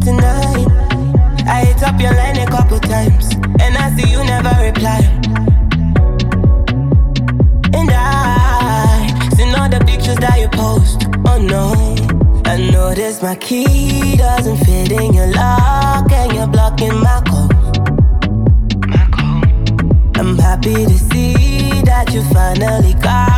Tonight, I hit up your line a couple times and I see you never reply. And I see all the pictures that you post. Oh no, I notice my key doesn't fit in your lock and you're blocking my call. I'm happy to see that you finally got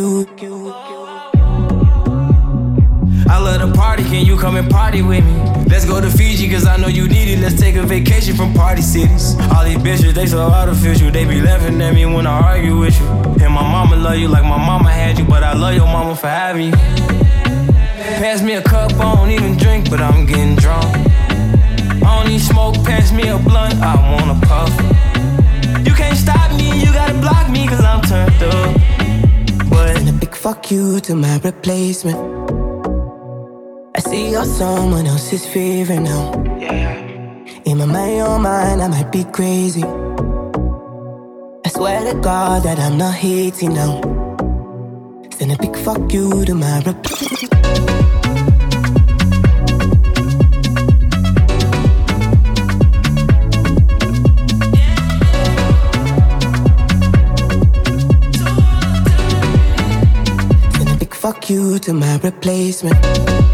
reply. fuck you. Can you come and party with me? Let's go to Fiji, cause I know you need it. Let's take a vacation from party cities. All these bitches, they so artificial. They be laughing at me when I argue with you. And my mama love you like my mama had you, but I love your mama for having you. Pass me a cup, I don't even drink, but I'm getting drunk. I don't need smoke, pass me a blunt, I wanna puff. You can't stop me, you gotta block me, cause I'm turned up. But and a big fuck you to my replacement. I see you're someone else's favorite now. Yeah. In my mind, your mind, I might be crazy. I swear to God that I'm not hating now. Send a big fuck you to my reply. You to my replacement.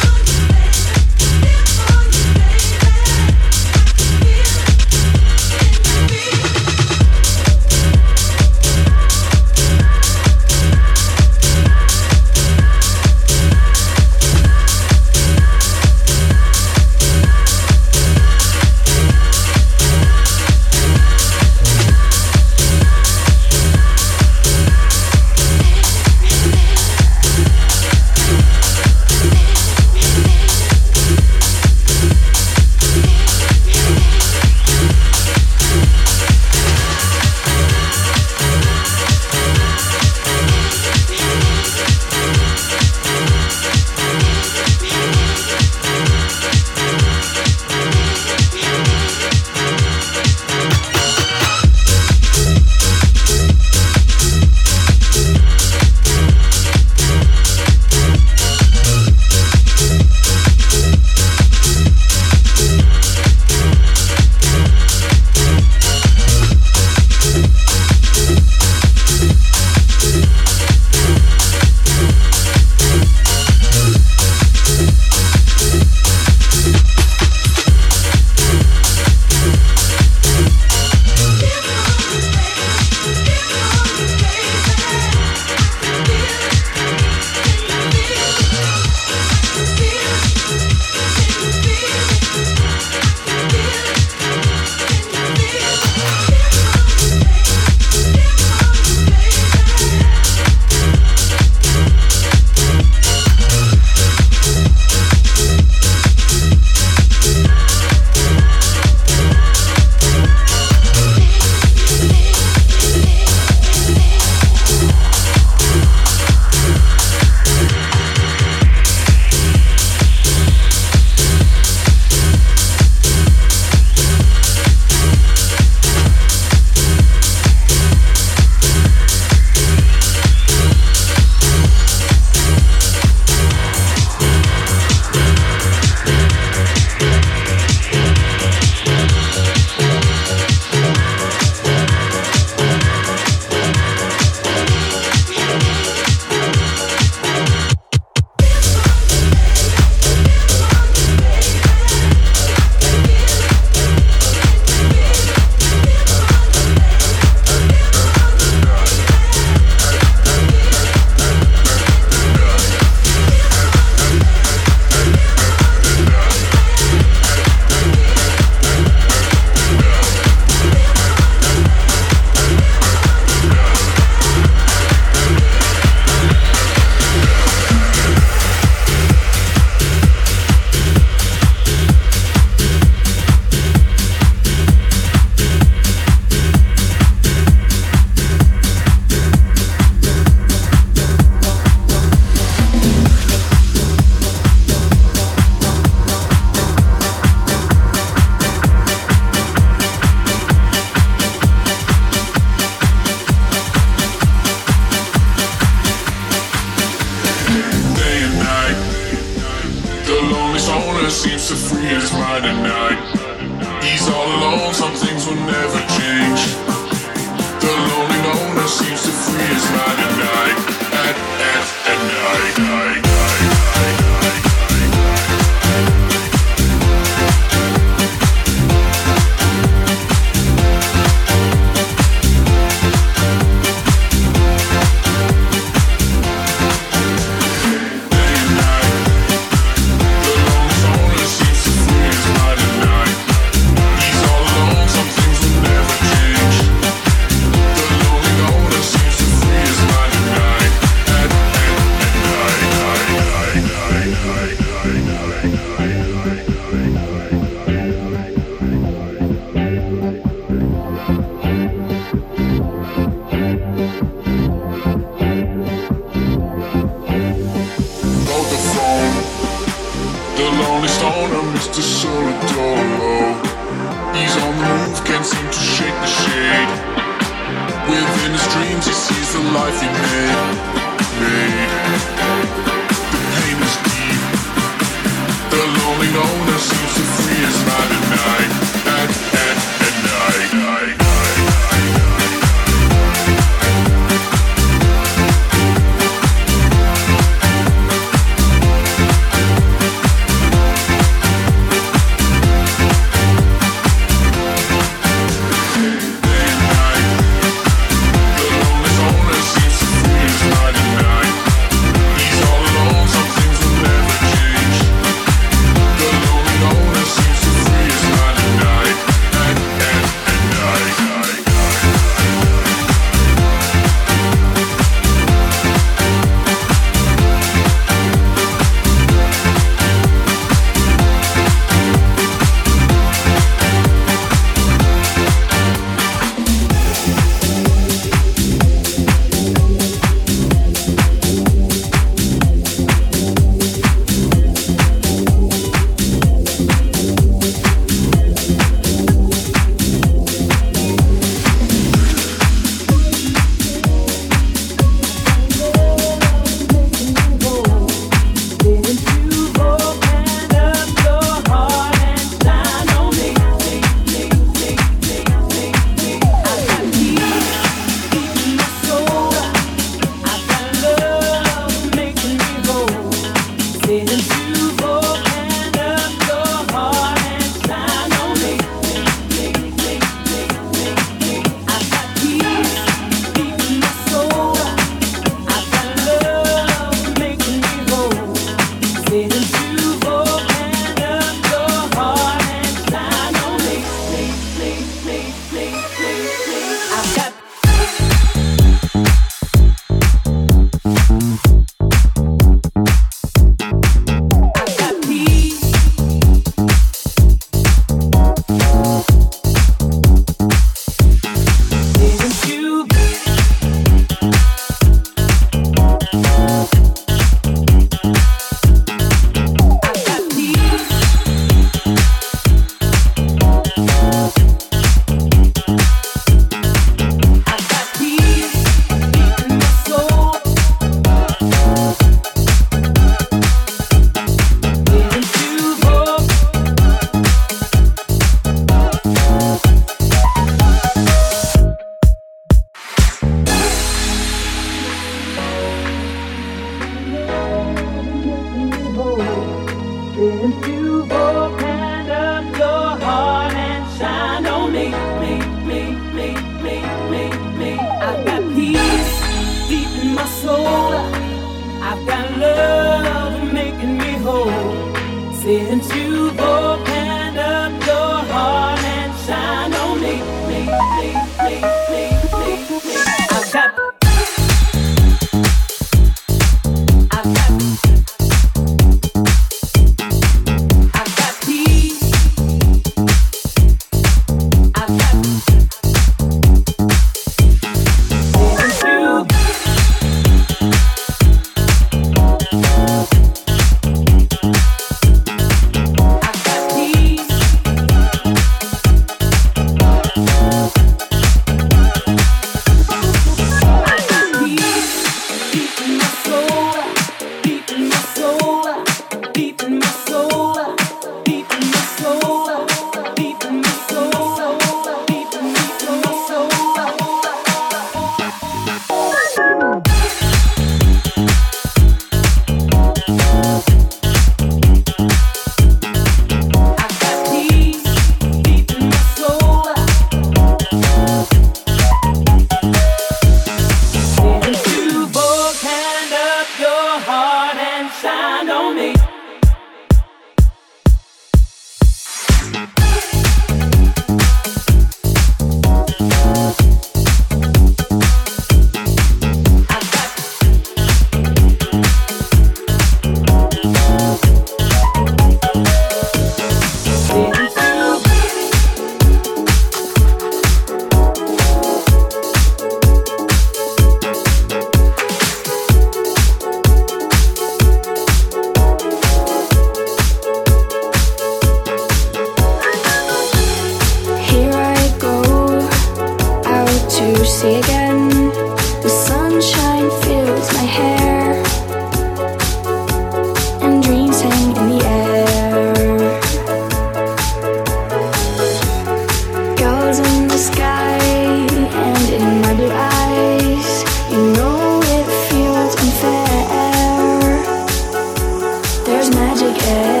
Magic